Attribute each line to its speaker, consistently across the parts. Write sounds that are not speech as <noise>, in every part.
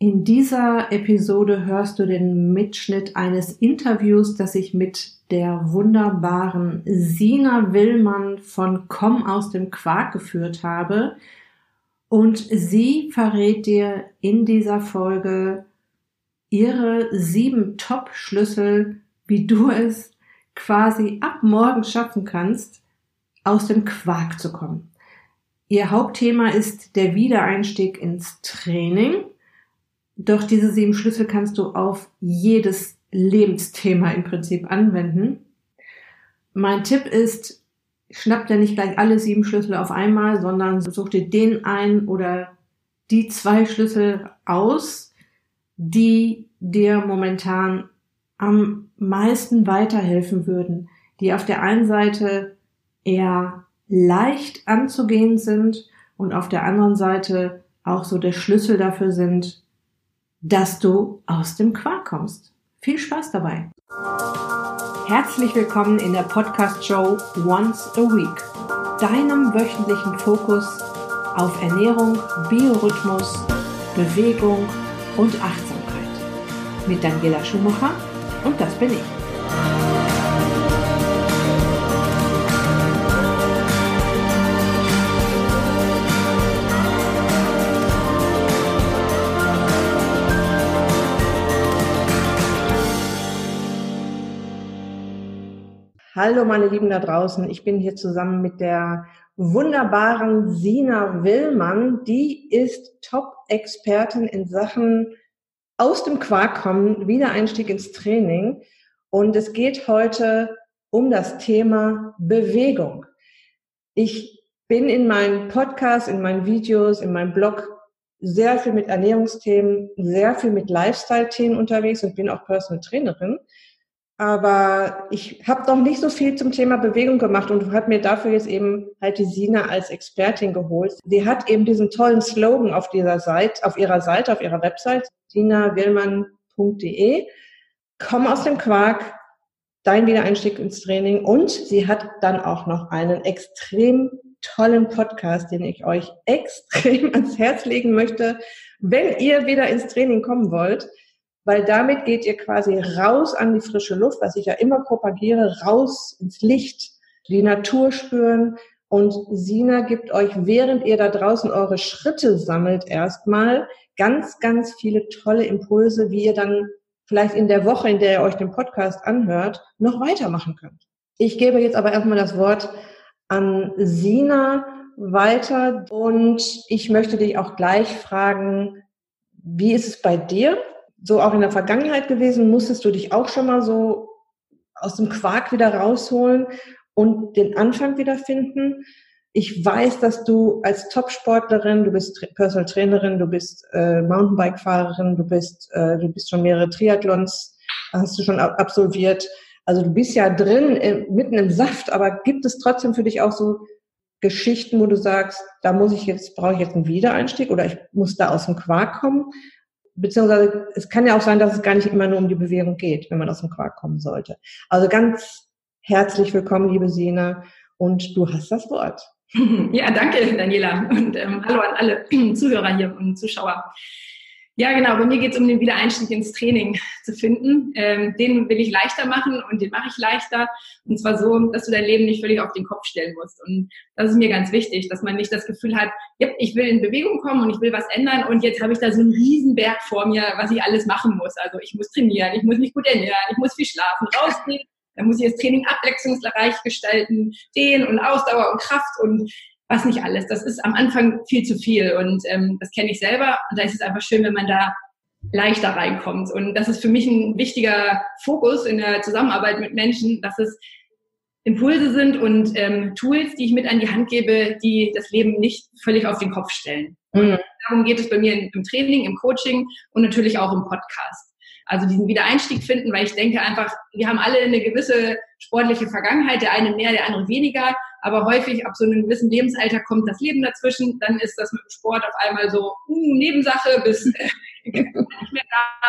Speaker 1: In dieser Episode hörst du den Mitschnitt eines Interviews, das ich mit der wunderbaren Sina Willmann von Komm aus dem Quark geführt habe. Und sie verrät dir in dieser Folge ihre sieben Top-Schlüssel, wie du es quasi ab morgen schaffen kannst, aus dem Quark zu kommen. Ihr Hauptthema ist der Wiedereinstieg ins Training doch diese sieben Schlüssel kannst du auf jedes Lebensthema im Prinzip anwenden. Mein Tipp ist, schnapp dir nicht gleich alle sieben Schlüssel auf einmal, sondern such dir den ein oder die zwei Schlüssel aus, die dir momentan am meisten weiterhelfen würden, die auf der einen Seite eher leicht anzugehen sind und auf der anderen Seite auch so der Schlüssel dafür sind, dass du aus dem Quark kommst. Viel Spaß dabei. Herzlich willkommen in der Podcast-Show Once a Week, deinem wöchentlichen Fokus auf Ernährung, Biorhythmus, Bewegung und Achtsamkeit. Mit Daniela Schumacher und das bin ich. Hallo meine Lieben da draußen, ich bin hier zusammen mit der wunderbaren Sina Willmann. Die ist Top-Expertin in Sachen aus dem Quark kommen, Wiedereinstieg ins Training. Und es geht heute um das Thema Bewegung. Ich bin in meinen Podcasts, in meinen Videos, in meinem Blog sehr viel mit Ernährungsthemen, sehr viel mit Lifestyle-Themen unterwegs und bin auch Personal Trainerin. Aber ich habe noch nicht so viel zum Thema Bewegung gemacht und hat mir dafür jetzt eben halt die Sina als Expertin geholt. Sie hat eben diesen tollen Slogan auf dieser Seite, auf ihrer Seite, auf ihrer Website, sinawillmann.de. Komm aus dem Quark, dein Wiedereinstieg ins Training. Und sie hat dann auch noch einen extrem tollen Podcast, den ich euch <laughs> extrem ans Herz legen möchte, wenn ihr wieder ins Training kommen wollt weil damit geht ihr quasi raus an die frische Luft, was ich ja immer propagiere, raus ins Licht, die Natur spüren. Und Sina gibt euch, während ihr da draußen eure Schritte sammelt, erstmal ganz, ganz viele tolle Impulse, wie ihr dann vielleicht in der Woche, in der ihr euch den Podcast anhört, noch weitermachen könnt. Ich gebe jetzt aber erstmal das Wort an Sina weiter und ich möchte dich auch gleich fragen, wie ist es bei dir? So auch in der Vergangenheit gewesen? Musstest du dich auch schon mal so aus dem Quark wieder rausholen und den Anfang wiederfinden? Ich weiß, dass du als Top-Sportlerin, du bist Personal Trainerin, du bist äh, Mountainbike-Fahrerin, du bist, äh, du bist schon mehrere Triathlons, hast du schon absolviert. Also du bist ja drin, äh, mitten im Saft, aber gibt es trotzdem für dich auch so Geschichten, wo du sagst, da muss ich jetzt, brauche ich jetzt einen Wiedereinstieg oder ich muss da aus dem Quark kommen? Beziehungsweise es kann ja auch sein, dass es gar nicht immer nur um die Bewegung geht, wenn man aus dem Quark kommen sollte. Also ganz herzlich willkommen, liebe Sina, und du hast das Wort. <laughs>
Speaker 2: Ja, danke, Daniela, und ähm, hallo an alle <clears throat> Zuhörer hier und Zuschauer. Ja, genau. Bei mir geht es um den Wiedereinstieg ins Training <laughs> zu finden. Ähm, den will ich leichter machen und den mache ich leichter. Und zwar so, dass du dein Leben nicht völlig auf den Kopf stellen musst. Und das ist mir ganz wichtig, dass man nicht das Gefühl hat, ja, ich will in Bewegung kommen und ich will was ändern und jetzt habe ich da so einen Riesenberg vor mir, was ich alles machen muss. Also ich muss trainieren, ich muss mich gut ernähren, ich muss viel schlafen, rausgehen. Dann muss ich das Training abwechslungsreich gestalten, Dehn und Ausdauer und Kraft und was nicht alles. Das ist am Anfang viel zu viel und ähm, das kenne ich selber. Und da ist es einfach schön, wenn man da leichter reinkommt. Und das ist für mich ein wichtiger Fokus in der Zusammenarbeit mit Menschen, dass es Impulse sind und ähm, Tools, die ich mit an die Hand gebe, die das Leben nicht völlig auf den Kopf stellen. Mhm. Darum geht es bei mir im Training, im Coaching und natürlich auch im Podcast. Also diesen Wiedereinstieg finden, weil ich denke einfach, wir haben alle eine gewisse sportliche Vergangenheit, der eine mehr, der andere weniger. Aber häufig ab so einem gewissen Lebensalter kommt das Leben dazwischen. Dann ist das mit dem Sport auf einmal so uh, Nebensache bis äh, <laughs> nicht mehr da.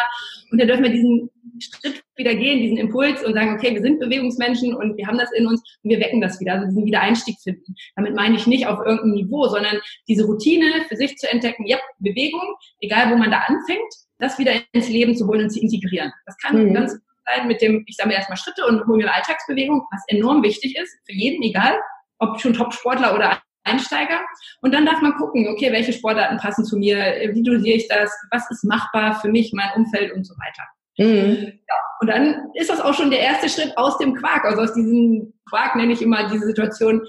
Speaker 2: Und da dürfen wir diesen Schritt wieder gehen, diesen Impuls und sagen, okay, wir sind Bewegungsmenschen und wir haben das in uns und wir wecken das wieder, also diesen Wiedereinstieg finden. Damit meine ich nicht auf irgendeinem Niveau, sondern diese Routine für sich zu entdecken, ja, Bewegung, egal wo man da anfängt, das wieder ins Leben zu holen und zu integrieren. Das kann mhm. ganz sein mit dem, ich sammle erstmal Schritte und hole mir eine Alltagsbewegung, was enorm wichtig ist, für jeden, egal, ob schon Top-Sportler oder Einsteiger. Und dann darf man gucken, okay, welche Sportarten passen zu mir, wie dosiere ich das, was ist machbar für mich, mein Umfeld und so weiter. Mhm. Ja, und dann ist das auch schon der erste Schritt aus dem Quark, also aus diesem Quark nenne ich immer diese Situation,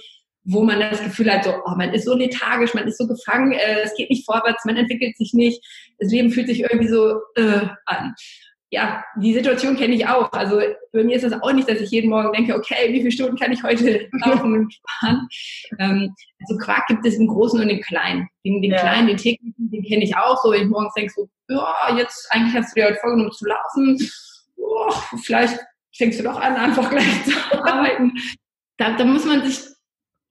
Speaker 2: wo man das Gefühl hat, so, oh, man ist so lethargisch, man ist so gefangen, äh, es geht nicht vorwärts, man entwickelt sich nicht, das Leben fühlt sich irgendwie so äh, an ja, die Situation kenne ich auch. Also bei mir ist das auch nicht, dass ich jeden Morgen denke, okay, wie viele Stunden kann ich heute <laughs> laufen und fahren? Ähm, also Quark gibt es im Großen und im Kleinen. Den, den ja. Kleinen, den täglichen, den kenne ich auch so. Wenn ich morgens denke so, ja, jetzt eigentlich hast du dir heute vorgenommen zu laufen. Oh, vielleicht fängst du doch an, einfach gleich zu <laughs> arbeiten. Da, da muss man sich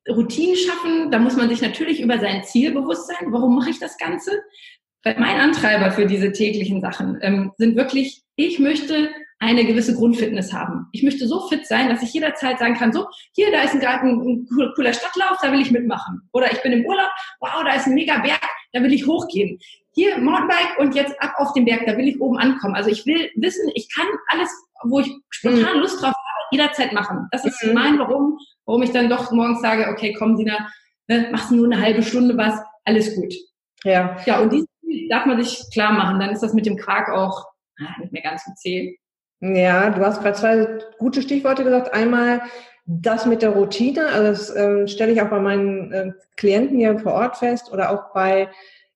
Speaker 2: Routinen schaffen. Da muss man sich natürlich über sein Ziel bewusst sein. Warum mache ich das Ganze? Weil mein Antreiber für diese täglichen Sachen ähm, sind wirklich, ich möchte eine gewisse Grundfitness haben. Ich möchte so fit sein, dass ich jederzeit sagen kann, so, hier, da ist gerade ein, ein, cooler Stadtlauf, da will ich mitmachen. Oder ich bin im Urlaub, wow, da ist ein mega Berg, da will ich hochgehen. Hier, Mountainbike und jetzt ab auf den Berg, da will ich oben ankommen. Also ich will wissen, ich kann alles, wo ich spontan mhm. Lust drauf habe, jederzeit machen. Das ist mhm. mein Warum, warum ich dann doch morgens sage, okay, komm, Sina, ne, machst nur eine halbe Stunde was, alles gut. Ja. Ja, und dieses darf man sich klar machen, dann ist das mit dem Quark auch ah, nicht mehr ganz so zäh.
Speaker 1: Ja, du hast gerade zwei gute Stichworte gesagt. Einmal das mit der Routine, also das äh, stelle ich auch bei meinen äh, Klienten hier vor Ort fest oder auch bei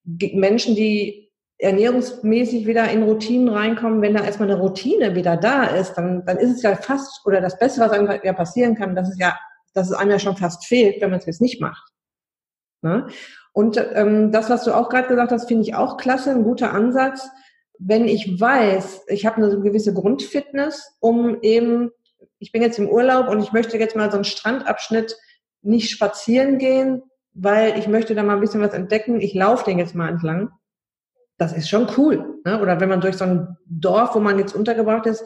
Speaker 1: Menschen, die ernährungsmäßig wieder in Routinen reinkommen, wenn da erstmal eine Routine wieder da ist, dann, dann ist es ja fast, oder das Beste, was einem ja passieren kann, dass es ja, dass es einem ja schon fast fehlt, wenn man es jetzt nicht macht. Ne? Und ähm, das, was du auch gerade gesagt hast, finde ich auch klasse, ein guter Ansatz. Wenn ich weiß, ich habe eine gewisse Grundfitness, um eben, ich bin jetzt im Urlaub und ich möchte jetzt mal so einen Strandabschnitt nicht spazieren gehen, weil ich möchte da mal ein bisschen was entdecken. Ich laufe den jetzt mal entlang. Das ist schon cool. Ne? Oder wenn man durch so ein Dorf, wo man jetzt untergebracht ist,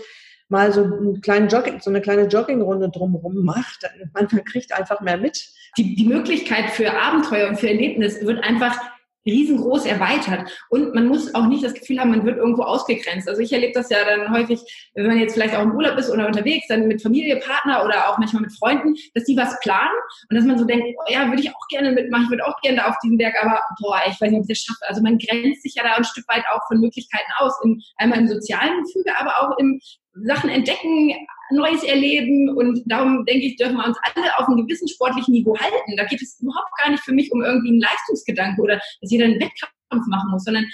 Speaker 1: mal so einen kleinen Jogging, so eine kleine Joggingrunde drumherum macht, <laughs> man kriegt einfach mehr mit
Speaker 2: die, die Möglichkeit für Abenteuer und für Erlebnis wird einfach riesengroß erweitert. Und man muss auch nicht das Gefühl haben, man wird irgendwo ausgegrenzt. Also ich erlebe das ja dann häufig, wenn man jetzt vielleicht auch im Urlaub ist oder unterwegs, dann mit Familie, Partner oder auch manchmal mit Freunden, dass die was planen und dass man so denkt, oh ja, würde ich auch gerne mitmachen, ich würde auch gerne da auf diesen Berg, aber boah, ich weiß nicht, ob ich das schaffe. Also man grenzt sich ja da ein Stück weit auch von Möglichkeiten aus, in, einmal im sozialen Gefüge, aber auch im Sachen entdecken, Neues erleben und darum denke ich, dürfen wir uns alle auf einem gewissen sportlichen Niveau halten. Da geht es überhaupt gar nicht für mich um irgendwie einen Leistungsgedanke oder dass jeder einen Wettkampf machen muss, sondern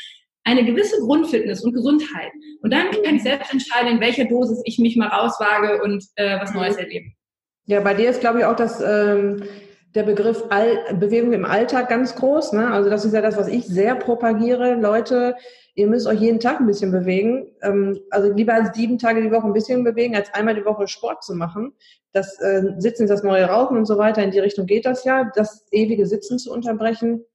Speaker 2: eine gewisse Grundfitness und Gesundheit. Und dann kann ich selbst entscheiden, in welcher Dosis ich mich mal rauswage und äh, was Neues erleben.
Speaker 1: Ja, bei dir ist, glaube ich, auch das ähm, der Begriff All Bewegung im Alltag ganz groß. Ne? Also das ist ja das, was ich sehr propagiere. Leute, ihr müsst euch jeden Tag ein bisschen bewegen. Ähm, also lieber sieben Tage die Woche ein bisschen bewegen, als einmal die Woche Sport zu machen. Das äh, Sitzen ist das neue Rauchen und so weiter. In die Richtung geht das ja, das ewige Sitzen zu unterbrechen.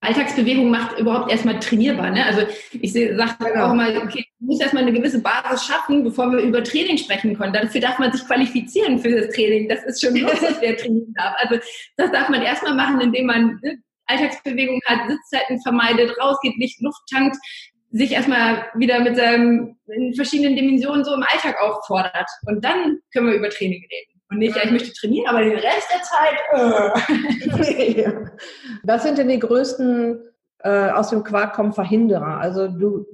Speaker 2: Alltagsbewegung macht überhaupt erstmal trainierbar. Ne? Also ich sage genau. auch mal, okay, du musst erstmal eine gewisse Basis schaffen, bevor wir über Training sprechen können. Dafür darf man sich qualifizieren für das Training. Das ist schon lustig, wer trainieren darf. Also das darf man erstmal machen, indem man ne, Alltagsbewegung hat, Sitzzeiten vermeidet, rausgeht, nicht Luft tankt, sich erstmal wieder mit seinem in verschiedenen Dimensionen so im Alltag auch fordert. Und dann können wir über Training reden. Und nicht, ja, ich möchte trainieren, aber den Rest der
Speaker 1: Zeit. Äh. <laughs> Was sind denn die größten äh, aus dem Quark kommen Verhinderer? Also du,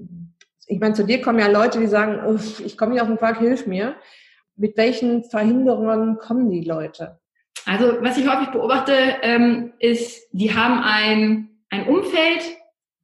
Speaker 1: ich meine, zu dir kommen ja Leute, die sagen, ich komme nicht auf den Quark, hilf mir. Mit welchen Verhinderungen kommen die Leute?
Speaker 2: Also was ich häufig beobachte, ähm, ist, die haben ein, ein Umfeld,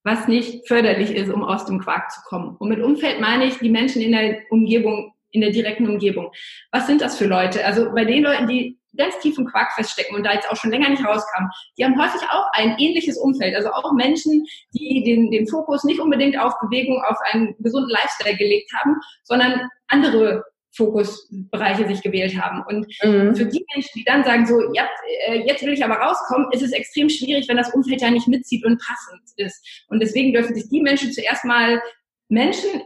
Speaker 2: was nicht förderlich ist, um aus dem Quark zu kommen. Und mit Umfeld meine ich die Menschen in der Umgebung, in der direkten Umgebung. Was sind das für Leute? Also bei den Leuten, die ganz tief im Quark feststecken und da jetzt auch schon länger nicht rauskamen, die haben häufig auch ein ähnliches Umfeld. Also auch Menschen, die den, den Fokus nicht unbedingt auf Bewegung, auf einen gesunden Lifestyle gelegt haben, sondern andere Fokusbereiche sich gewählt haben. Und mhm. für die Menschen, die dann sagen, so, ja, äh, jetzt will ich aber rauskommen, ist es extrem schwierig, wenn das Umfeld ja nicht mitzieht und passend ist. Und deswegen dürfen sich die Menschen zuerst mal Menschen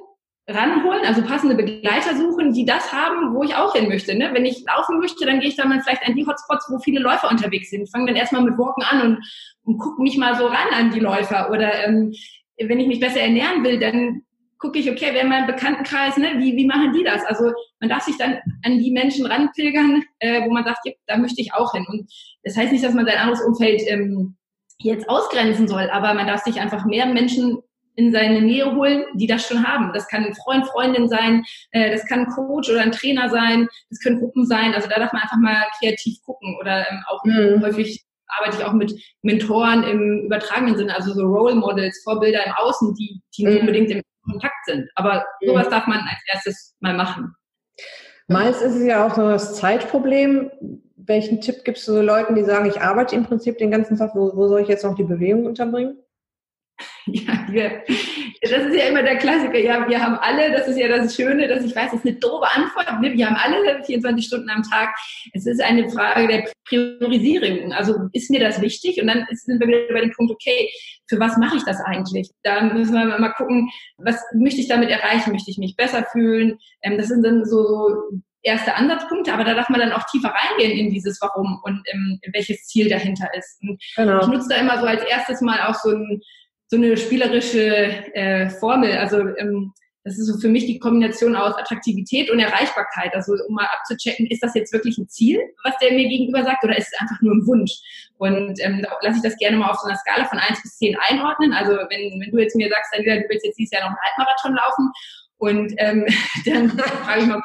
Speaker 2: ranholen, also passende Begleiter suchen, die das haben, wo ich auch hin möchte. Ne? Wenn ich laufen möchte, dann gehe ich dann mal vielleicht an die Hotspots, wo viele Läufer unterwegs sind. Fange dann erstmal mit Walken an und, und gucke mich mal so ran an die Läufer. Oder ähm, wenn ich mich besser ernähren will, dann gucke ich, okay, wer in meinem Bekanntenkreis, ne, wie, wie machen die das? Also man darf sich dann an die Menschen ranpilgern, äh, wo man sagt, ja, da möchte ich auch hin. Und das heißt nicht, dass man sein anderes Umfeld ähm, jetzt ausgrenzen soll, aber man darf sich einfach mehr Menschen in seine Nähe holen, die das schon haben. Das kann ein Freund, Freundin sein, äh, das kann ein Coach oder ein Trainer sein, das können Gruppen sein. Also da darf man einfach mal kreativ gucken oder ähm, auch mhm. häufig arbeite ich auch mit Mentoren im übertragenen Sinne, also so Role Models, Vorbilder im Außen, die, die nicht mhm. unbedingt im Kontakt sind. Aber mhm. sowas darf man als erstes mal machen.
Speaker 1: Meist ist es ja auch so das Zeitproblem. Welchen Tipp gibst du so Leuten, die sagen, ich arbeite im Prinzip den ganzen Tag, wo, wo soll ich jetzt noch die Bewegung unterbringen? <laughs>
Speaker 2: Ja, wir, das ist ja immer der Klassiker. Ja, wir haben alle, das ist ja das Schöne, dass ich weiß, das ist eine doofe Antwort. Ne? Wir haben alle 24 Stunden am Tag. Es ist eine Frage der Priorisierung. Also ist mir das wichtig? Und dann sind wir wieder bei dem Punkt, okay, für was mache ich das eigentlich? Da müssen wir mal gucken, was möchte ich damit erreichen? Möchte ich mich besser fühlen? Ähm, das sind dann so erste Ansatzpunkte, aber da darf man dann auch tiefer reingehen in dieses Warum und ähm, welches Ziel dahinter ist. Und genau. ich nutze da immer so als erstes mal auch so ein so eine spielerische äh, Formel. Also ähm, das ist so für mich die Kombination aus Attraktivität und Erreichbarkeit. Also um mal abzuchecken, ist das jetzt wirklich ein Ziel, was der mir gegenüber sagt, oder ist es einfach nur ein Wunsch? Und ähm, da lasse ich das gerne mal auf so einer Skala von eins bis zehn einordnen. Also wenn, wenn du jetzt mir sagst, dann, du willst jetzt dieses Jahr noch einen Halbmarathon laufen und ähm, <laughs> dann frage ich mal,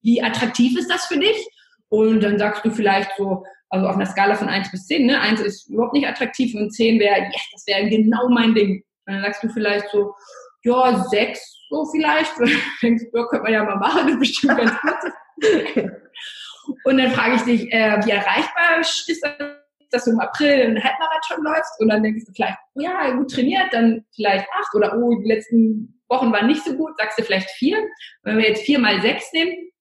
Speaker 2: wie attraktiv ist das für dich? Und dann sagst du vielleicht so, also auf einer Skala von 1 bis 10, ne? 1 ist überhaupt nicht attraktiv und 10 wäre, yes, das wäre genau mein Ding. Und dann sagst du vielleicht so, ja, 6 so vielleicht. <laughs> denkst du, ja, könnte man ja mal machen, <laughs> das ist bestimmt ganz gut. und dann frage ich dich, äh, wie erreichbar ist das, dass du im April einen Halbmarathon läufst? Und dann denkst du vielleicht, ja, gut trainiert, dann vielleicht 8 oder oh, die letzten Wochen waren nicht so gut, sagst du vielleicht 4. Und wenn wir jetzt 4 mal 6 nehmen,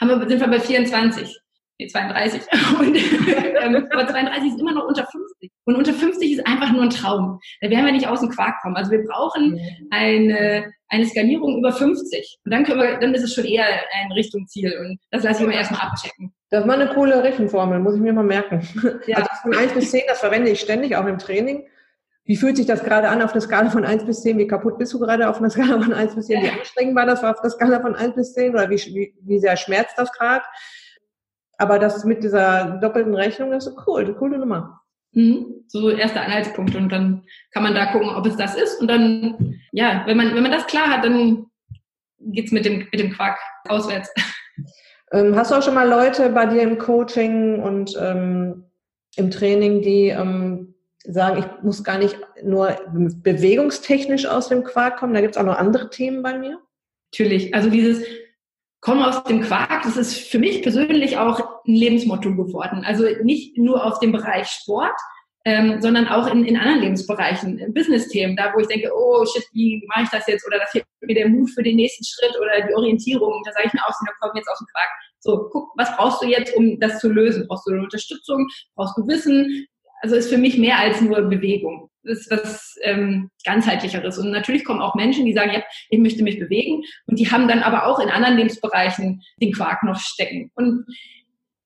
Speaker 2: haben wir, sind wir bei 24. 32. <laughs> Und ähm, aber 32 ist immer noch unter 50. Und unter 50 ist einfach nur ein Traum. Da werden wir nicht aus dem Quark kommen. Also wir brauchen eine, eine Skalierung über 50. Und dann können wir, dann ist es schon eher ein Richtung Ziel. Und das lasse ich mir erstmal abchecken.
Speaker 1: Das war eine coole Rechenformel, muss ich mir mal merken. Ja. Also von 1 bis 10, das verwende ich ständig, auch im Training. Wie fühlt sich das gerade an auf der Skala von 1 bis 10? Wie kaputt bist du gerade auf einer Skala von 1 bis 10? Wie anstrengend war das auf der Skala von 1 bis 10? Oder wie, wie, wie sehr schmerzt das gerade? Aber das mit dieser doppelten Rechnung, das ist cool, eine coole Nummer.
Speaker 2: Mhm. So erste Anhaltspunkte und dann kann man da gucken, ob es das ist. Und dann, ja, wenn man, wenn man das klar hat, dann geht's mit dem, mit dem Quark auswärts. <laughs>
Speaker 1: Ähm, hast du auch schon mal Leute bei dir im Coaching und ähm, im Training, die ähm, sagen, ich muss gar nicht nur bewegungstechnisch aus dem Quark kommen, da gibt's auch noch andere Themen bei mir?
Speaker 2: Natürlich. Also dieses Komm aus dem Quark, das ist für mich persönlich auch ein Lebensmotto geworden. Also nicht nur auf dem Bereich Sport, ähm, sondern auch in, in anderen Lebensbereichen, Business-Themen, da wo ich denke, oh shit, wie mache ich das jetzt? Oder da fehlt mir der Mut für den nächsten Schritt oder die Orientierung. Da sage ich mir auch, da komm jetzt aus dem Quark. So, guck, was brauchst du jetzt, um das zu lösen? Brauchst du eine Unterstützung? Brauchst du Wissen? Also ist für mich mehr als nur Bewegung ist was ähm, ganzheitlicheres. Und natürlich kommen auch Menschen, die sagen, ja, ich möchte mich bewegen. Und die haben dann aber auch in anderen Lebensbereichen den Quark noch stecken. Und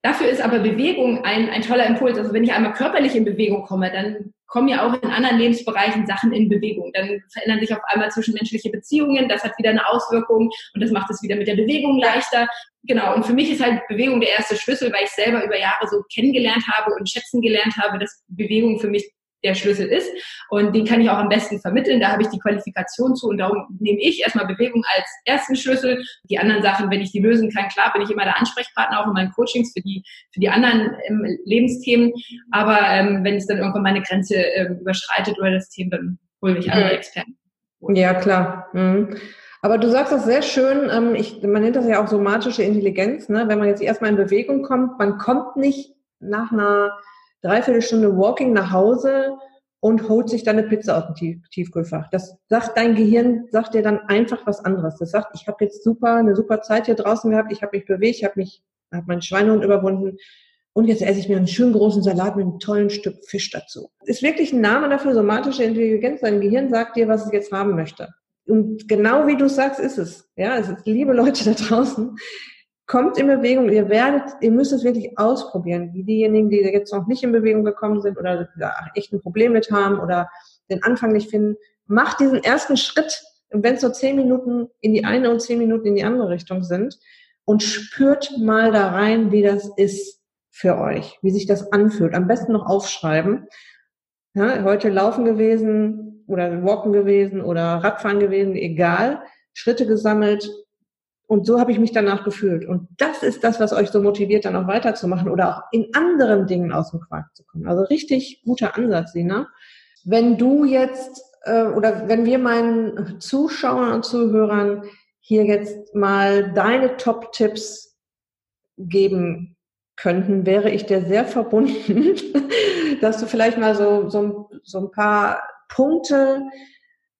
Speaker 2: dafür ist aber Bewegung ein, ein toller Impuls. Also wenn ich einmal körperlich in Bewegung komme, dann kommen ja auch in anderen Lebensbereichen Sachen in Bewegung. Dann verändern sich auf einmal zwischenmenschliche Beziehungen. Das hat wieder eine Auswirkung und das macht es wieder mit der Bewegung leichter. Genau. Und für mich ist halt Bewegung der erste Schlüssel, weil ich selber über Jahre so kennengelernt habe und schätzen gelernt habe, dass Bewegung für mich der Schlüssel ist. Und den kann ich auch am besten vermitteln. Da habe ich die Qualifikation zu und darum nehme ich erstmal Bewegung als ersten Schlüssel. Die anderen Sachen, wenn ich die lösen kann, klar, bin ich immer der Ansprechpartner auch in meinen Coachings für die, für die anderen ähm, Lebensthemen. Aber ähm, wenn es dann irgendwann meine Grenze ähm, überschreitet oder das Thema, dann hole ich andere Experten.
Speaker 1: Ja, klar. Mhm. Aber du sagst das sehr schön, ähm, ich, man nennt das ja auch somatische Intelligenz, ne? wenn man jetzt erstmal in Bewegung kommt, man kommt nicht nach einer dreiviertel Stunde Walking nach Hause und holt sich dann eine Pizza aus dem Tiefkühlfach. Das sagt dein Gehirn, sagt dir dann einfach was anderes. Das sagt, ich habe jetzt super eine super Zeit hier draußen gehabt, ich habe mich bewegt, ich habe mich, habe meinen Schweinehund überwunden und jetzt esse ich mir einen schönen großen Salat mit einem tollen Stück Fisch dazu. Ist wirklich ein Name dafür, somatische Intelligenz. Dein Gehirn sagt dir, was es jetzt haben möchte. und genau wie du sagst, ist es. Ja, es ist, liebe Leute da draußen, kommt in Bewegung. Ihr werdet, ihr müsst es wirklich ausprobieren. Wie diejenigen, die jetzt noch nicht in Bewegung gekommen sind oder da echt ein Problem mit haben oder den Anfang nicht finden, macht diesen ersten Schritt. Wenn es so zehn Minuten in die eine und zehn Minuten in die andere Richtung sind und spürt mal da rein, wie das ist für euch, wie sich das anfühlt. Am besten noch aufschreiben. Ja, heute laufen gewesen oder walken gewesen oder Radfahren gewesen, egal. Schritte gesammelt, und so habe ich mich danach gefühlt. Und das ist das, was euch so motiviert, dann auch weiterzumachen oder auch in anderen Dingen aus dem Quark zu kommen. Also richtig guter Ansatz, Sina. Wenn du jetzt äh, oder wenn wir meinen Zuschauern und Zuhörern hier jetzt mal deine Top-Tipps geben könnten, wäre ich dir sehr verbunden, <laughs> dass du vielleicht mal so, so, so ein paar Punkte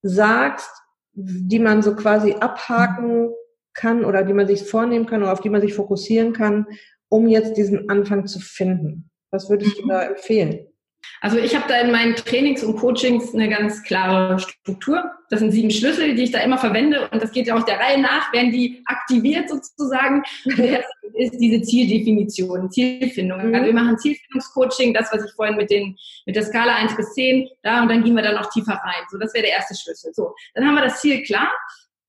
Speaker 1: sagst, die man so quasi abhaken kann oder die man sich vornehmen kann oder auf die man sich fokussieren kann, um jetzt diesen Anfang zu finden? Was würdest du da empfehlen?
Speaker 2: Also ich habe da in meinen Trainings und Coachings eine ganz klare Struktur. Das sind sieben Schlüssel, die ich da immer verwende und das geht ja auch der Reihe nach, werden die aktiviert sozusagen. Das ist diese Zieldefinition, Zielfindung. Mhm. Also wir machen Zielfindungscoaching, das, was ich vorhin mit, den, mit der Skala 1 bis 10, da und dann gehen wir dann noch tiefer rein. So, das wäre der erste Schlüssel. So, dann haben wir das Ziel klar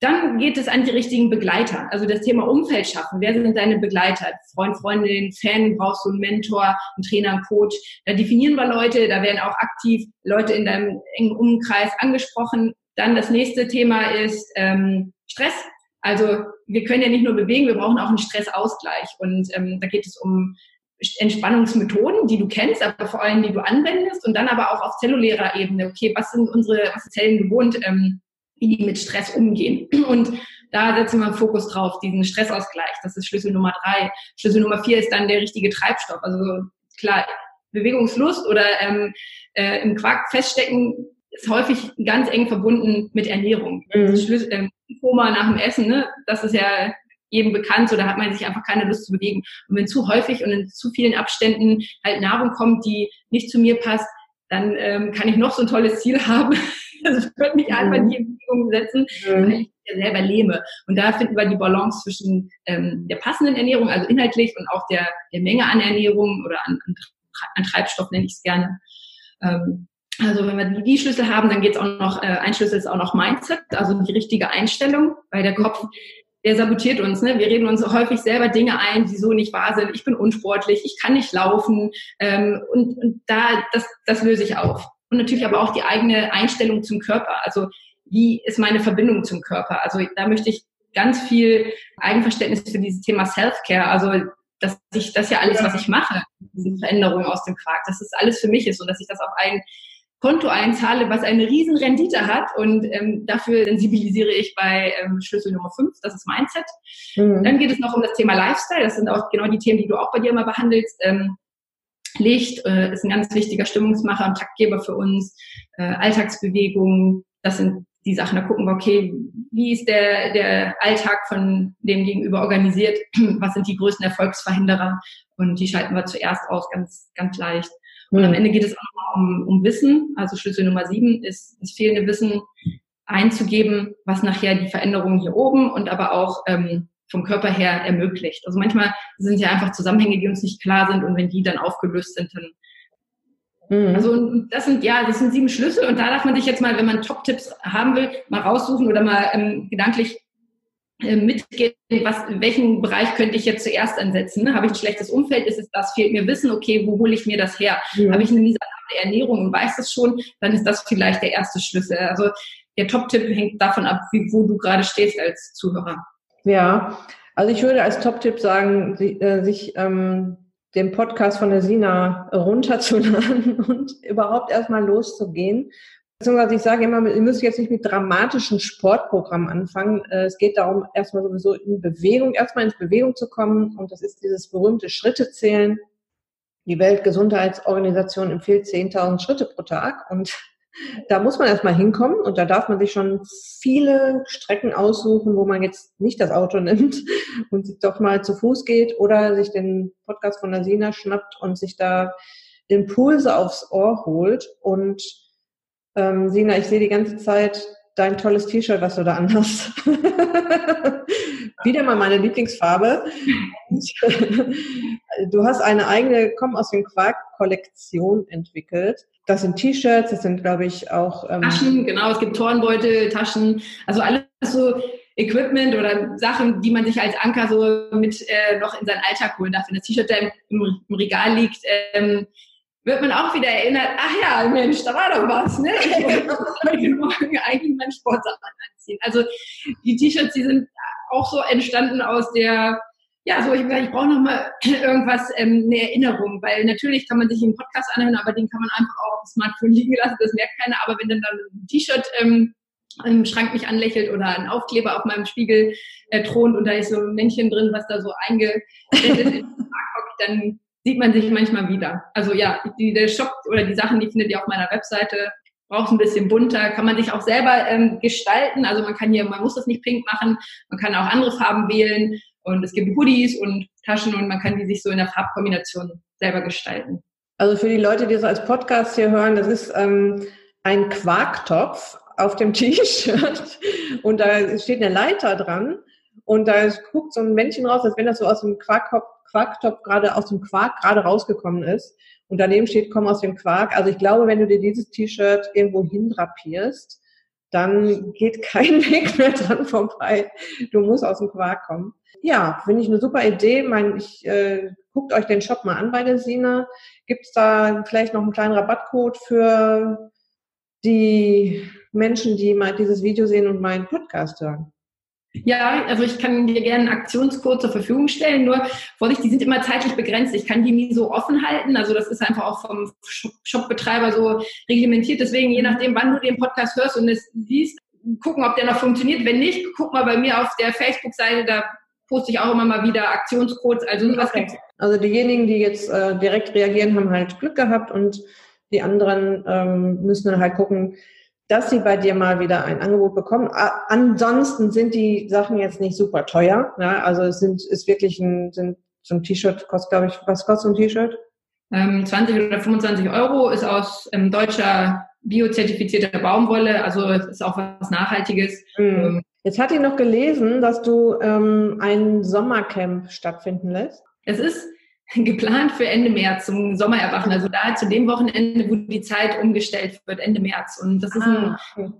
Speaker 2: dann geht es an die richtigen Begleiter. Also das Thema Umfeld schaffen. Wer sind deine Begleiter? Freund, Freundin, Fan, brauchst du einen Mentor, einen Trainer, einen Coach? Da definieren wir Leute, da werden auch aktiv Leute in deinem engen Umkreis angesprochen. Dann das nächste Thema ist ähm, Stress. Also wir können ja nicht nur bewegen, wir brauchen auch einen Stressausgleich. Und ähm, da geht es um Entspannungsmethoden, die du kennst, aber vor allem, die du anwendest. Und dann aber auch auf zellulärer Ebene. Okay, was sind unsere, was Zellen gewohnt? Ähm, wie die mit Stress umgehen. <clears throat> Und da setzen wir einen Fokus drauf, diesen Stressausgleich. Das ist Schlüssel Nummer drei. Schlüssel Nummer vier ist dann der richtige Treibstoff. Also klar, Bewegungslust oder ähm, äh, im Quark feststecken ist häufig ganz eng verbunden mit Ernährung. Mhm. Schlüssel, ähm, Koma nach dem Essen, ne? das ist ja jedem bekannt, so da hat man sich einfach keine Lust zu bewegen. Und wenn zu häufig und in zu vielen Abständen halt Nahrung kommt, die nicht zu mir passt, dann ähm, kann ich noch so ein tolles Ziel <laughs> haben. Also ich könnte mich einfach mhm. nicht in Bewegung setzen, mhm. weil ich ja selber lehme. Und da finden wir die Balance zwischen ähm, der passenden Ernährung, also inhaltlich, und auch der, der Menge an Ernährung oder an, an Treibstoff nenne ich es gerne. Ähm, also wenn wir die, die Schlüssel haben, dann geht es auch noch, äh, ein Schlüssel ist auch noch Mindset, also die richtige Einstellung, weil der Kopf der sabotiert uns. Ne? Wir reden uns häufig selber Dinge ein, die so nicht wahr sind. Ich bin unsportlich, ich kann nicht laufen. Ähm, und, und da, das, das löse ich auf. Und natürlich aber auch die eigene Einstellung zum Körper. Also wie ist meine Verbindung zum Körper? Also da möchte ich ganz viel Eigenverständnis für dieses Thema Self-Care. Also dass ich das ja alles, was ich mache, diese Veränderung aus dem Quark, dass das alles für mich ist und dass ich das auf einen Konto einzahle, was eine riesen Rendite hat und ähm, dafür sensibilisiere ich bei ähm, Schlüssel Nummer 5, das ist Mindset. Mhm. Dann geht es noch um das Thema Lifestyle, das sind auch genau die Themen, die du auch bei dir immer behandelst. Ähm, Licht äh, ist ein ganz wichtiger Stimmungsmacher und Taktgeber für uns, äh, Alltagsbewegungen, das sind die Sachen, da gucken wir, okay, wie ist der, der Alltag von dem Gegenüber organisiert, <clears throat> was sind die größten Erfolgsverhinderer und die schalten wir zuerst aus, ganz, ganz leicht. Und am hm. Ende geht es auch um, um Wissen. Also Schlüssel Nummer sieben ist das fehlende Wissen einzugeben, was nachher die Veränderungen hier oben und aber auch ähm, vom Körper her ermöglicht. Also manchmal sind ja einfach Zusammenhänge, die uns nicht klar sind und wenn die dann aufgelöst sind, dann mhm. also das sind ja, das sind sieben Schlüssel und da darf man sich jetzt mal, wenn man Top-Tipps haben will, mal raussuchen oder mal ähm, gedanklich äh, mitgehen, was, welchen Bereich könnte ich jetzt zuerst ansetzen? Ne? Habe ich ein schlechtes Umfeld? Ist es das? Fehlt mir Wissen? Okay, wo hole ich mir das her? Ja. Habe ich eine miserable Ernährung und weiß das schon? Dann ist das vielleicht der erste Schlüssel. Also der Top-Tipp hängt davon ab, wie, wo du gerade stehst als Zuhörer.
Speaker 1: Ja, also ich würde als Top-Tipp sagen, äh, sich ähm, den Podcast von der Sina runterzuladen <laughs> und überhaupt erstmal loszugehen Beziehungsweise ich sage immer, ihr müsst jetzt nicht mit dramatischen Sportprogrammen anfangen. Äh, es geht darum, erstmal sowieso in Bewegung, erstmal ins Bewegung zu kommen. Und das ist dieses berühmte Schrittezählen. Die Weltgesundheitsorganisation empfiehlt 10.000 Schritte pro Tag. Und da muss man erstmal hinkommen. Und da darf man sich schon viele Strecken aussuchen, wo man jetzt nicht das Auto <laughs> nimmt und doch mal zu Fuß geht oder sich den Podcast von der Sina schnappt und sich da Impulse aufs Ohr holt und ähm, Sina, ich sehe die ganze Zeit dein tolles T-Shirt, was du da anhast. <laughs> Wieder mal meine Lieblingsfarbe. <laughs> du hast eine eigene Komm aus dem Quark-Kollektion entwickelt. Das sind T-Shirts, das sind, glaube ich, auch.
Speaker 2: Ähm Taschen, genau, es gibt Turnbeutel, Taschen, also alles so Equipment oder Sachen, die man sich als Anker so mit äh, noch in seinen Alltag holen darf. Wenn das T-Shirt da im, im, Regal liegt, ähm, wird man auch wieder erinnert, ach ja, Mensch, da war doch was, ne? Ich wollte heute Morgen eigentlich meinen Sportsachen anziehen. Also die T-Shirts, die sind auch so entstanden aus der, ja, so ich ich brauche nochmal <clears throat> irgendwas, ähm, eine Erinnerung, weil natürlich kann man sich einen Podcast anhören, aber den kann man einfach auch auf dem Smartphone <laughs> liegen lassen, das merkt keiner, aber wenn dann, dann ein T-Shirt ähm, im Schrank mich anlächelt oder ein Aufkleber auf meinem Spiegel äh, thront und da ist so ein Männchen drin, was da so eingebettet ist, <laughs> dann sieht man sich manchmal wieder. Also ja, die, der Shop oder die Sachen, die findet ihr auf meiner Webseite. Braucht ein bisschen bunter, kann man sich auch selber ähm, gestalten. Also man kann hier, man muss das nicht pink machen, man kann auch andere Farben wählen und es gibt Hoodies und Taschen und man kann die sich so in der Farbkombination selber gestalten.
Speaker 1: Also für die Leute, die das als Podcast hier hören, das ist ähm, ein Quarktopf auf dem <laughs> T-Shirt und da steht eine Leiter dran und da guckt so ein Männchen raus, als wenn das so aus dem Quarktopf, Quarktopf gerade aus dem Quark gerade rausgekommen ist. Und daneben steht, komm aus dem Quark. Also ich glaube, wenn du dir dieses T-Shirt irgendwo hindrapierst, dann geht kein <laughs> Weg mehr dran vorbei. Du musst aus dem Quark kommen. Ja, finde ich eine super Idee. Mein, ich äh, guckt euch den Shop mal an bei der Sina. Gibt es da vielleicht noch einen kleinen Rabattcode für die Menschen, die mal dieses Video sehen und meinen Podcast hören?
Speaker 2: Ja, also ich kann dir gerne einen Aktionscode zur Verfügung stellen, nur Vorsicht, die sind immer zeitlich begrenzt. Ich kann die nie so offen halten. Also das ist einfach auch vom Shopbetreiber so reglementiert. Deswegen, je nachdem, wann du den Podcast hörst und es siehst, gucken, ob der noch funktioniert. Wenn nicht, guck mal bei mir auf der Facebook-Seite, da poste ich auch immer mal wieder Aktionscodes. Also sowas okay. gibt's.
Speaker 1: Also diejenigen, die jetzt äh, direkt reagieren, haben halt Glück gehabt und die anderen ähm, müssen dann halt gucken, dass sie bei dir mal wieder ein Angebot bekommen. Ansonsten sind die Sachen jetzt nicht super teuer. Ja? Also es sind, ist wirklich ein, sind, so ein T-Shirt kostet, glaube ich, was kostet so ein T-Shirt?
Speaker 2: Ähm, 20 oder 25 Euro ist aus ähm, deutscher biozertifizierter Baumwolle, also es ist auch was Nachhaltiges.
Speaker 1: Mhm. Jetzt hatte ich noch gelesen, dass du ähm, ein Sommercamp stattfinden lässt.
Speaker 2: Es ist <laughs> geplant für Ende März zum Sommererwachen. Also da zu dem Wochenende, wo die Zeit umgestellt wird, Ende März. Und das ist ein, ah,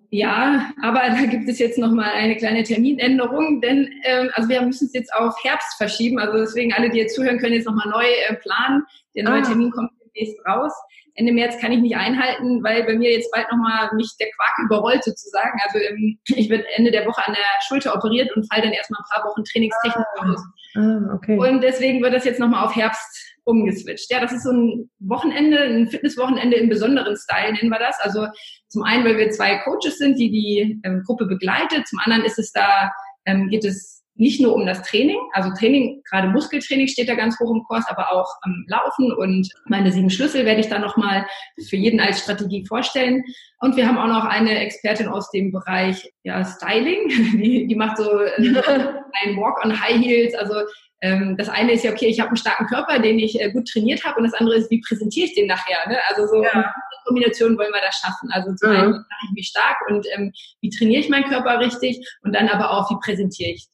Speaker 2: ja, aber da gibt es jetzt nochmal eine kleine Terminänderung, denn ähm, also wir müssen es jetzt auf Herbst verschieben. Also deswegen alle, die jetzt zuhören, können jetzt nochmal neu äh, planen. Der neue ah. Termin kommt demnächst raus. Ende März kann ich nicht einhalten, weil bei mir jetzt bald nochmal mich der Quark überrollt sozusagen. Also ähm, ich werde Ende der Woche an der Schulter operiert und falle dann erstmal ein paar Wochen Trainingstechnik ah. aus. Ah, okay. Und deswegen wird das jetzt nochmal auf Herbst umgeswitcht. Ja, das ist so ein Wochenende, ein Fitnesswochenende im besonderen Style nennen wir das. Also zum einen, weil wir zwei Coaches sind, die die ähm, Gruppe begleitet. Zum anderen ist es da, ähm, geht es nicht nur um das Training, also Training, gerade Muskeltraining steht da ganz hoch im Kurs, aber auch am Laufen und meine sieben Schlüssel werde ich da nochmal für jeden als Strategie vorstellen. Und wir haben auch noch eine Expertin aus dem Bereich ja, Styling, <laughs> die, die macht so äh, <laughs> einen Walk on High Heels, also ähm, das eine ist ja, okay, ich habe einen starken Körper, den ich äh, gut trainiert habe und das andere ist, wie präsentiere ich den nachher? Ne? Also so ja. Kombination wollen wir da schaffen. Also zum mhm. einen mache ich mich stark und ähm, wie trainiere ich meinen Körper richtig und dann aber auch, wie präsentiere ich den.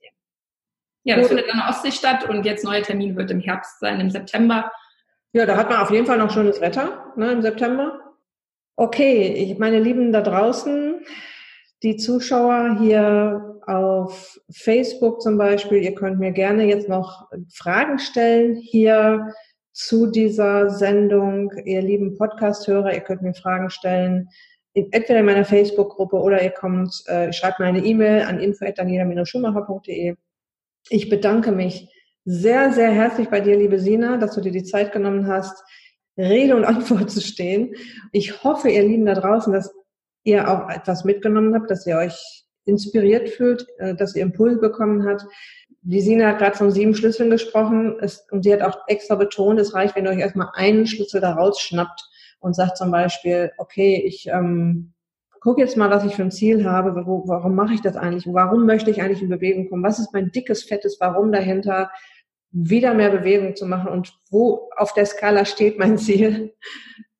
Speaker 2: Ja, das findet an der Ostsee statt und jetzt neuer Termin wird im Herbst sein, im September.
Speaker 1: Ja, da hat man auf jeden Fall noch schönes Wetter ne, im September. Okay, ich meine Lieben da draußen, die Zuschauer hier auf Facebook zum Beispiel, ihr könnt mir gerne jetzt noch Fragen stellen hier zu dieser Sendung. Ihr lieben Podcast-Hörer, ihr könnt mir Fragen stellen, entweder in meiner Facebook-Gruppe oder ihr kommt, äh, schreibt mir eine E-Mail an info.daniela-schumacher.de. Ich bedanke mich sehr, sehr herzlich bei dir, liebe Sina, dass du dir die Zeit genommen hast, Rede und Antwort zu stehen. Ich hoffe, ihr Lieben da draußen, dass ihr auch etwas mitgenommen habt, dass ihr euch inspiriert fühlt, äh, dass ihr Impuls bekommen habt. Die Sina hat gerade von sieben Schlüsseln gesprochen und sie hat auch extra betont, es reicht, wenn ihr euch erstmal einen Schlüssel da rausschnappt und sagt zum Beispiel, okay, ich ähm, guck jetzt mal, was ich für ein Ziel habe, wo, warum mache ich das eigentlich, warum möchte ich eigentlich in Bewegung kommen, was ist mein dickes, fettes Warum dahinter, wieder mehr Bewegung zu machen und wo auf der Skala steht mein Ziel,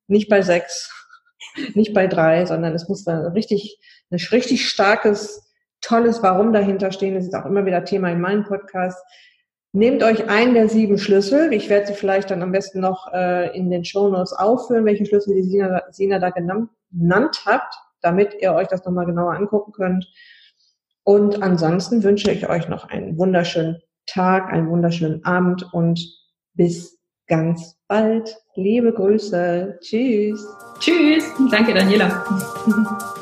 Speaker 1: nicht bei sechs, <laughs> nicht bei drei, sondern es muss dann richtig, ein richtig starkes, tolles Warum dahinter stehen. Das ist auch immer wieder Thema in meinem Podcast. Nehmt euch einen der sieben Schlüssel. Ich werde sie vielleicht dann am besten noch äh, in den Shownotes aufführen, welche Schlüssel die Sina, Sina da genannt habt, damit ihr euch das nochmal genauer angucken könnt. Und ansonsten wünsche ich euch noch einen wunderschönen Tag, einen wunderschönen Abend und bis ganz bald. Liebe Grüße. Tschüss.
Speaker 2: Tschüss. Danke, Daniela. <laughs>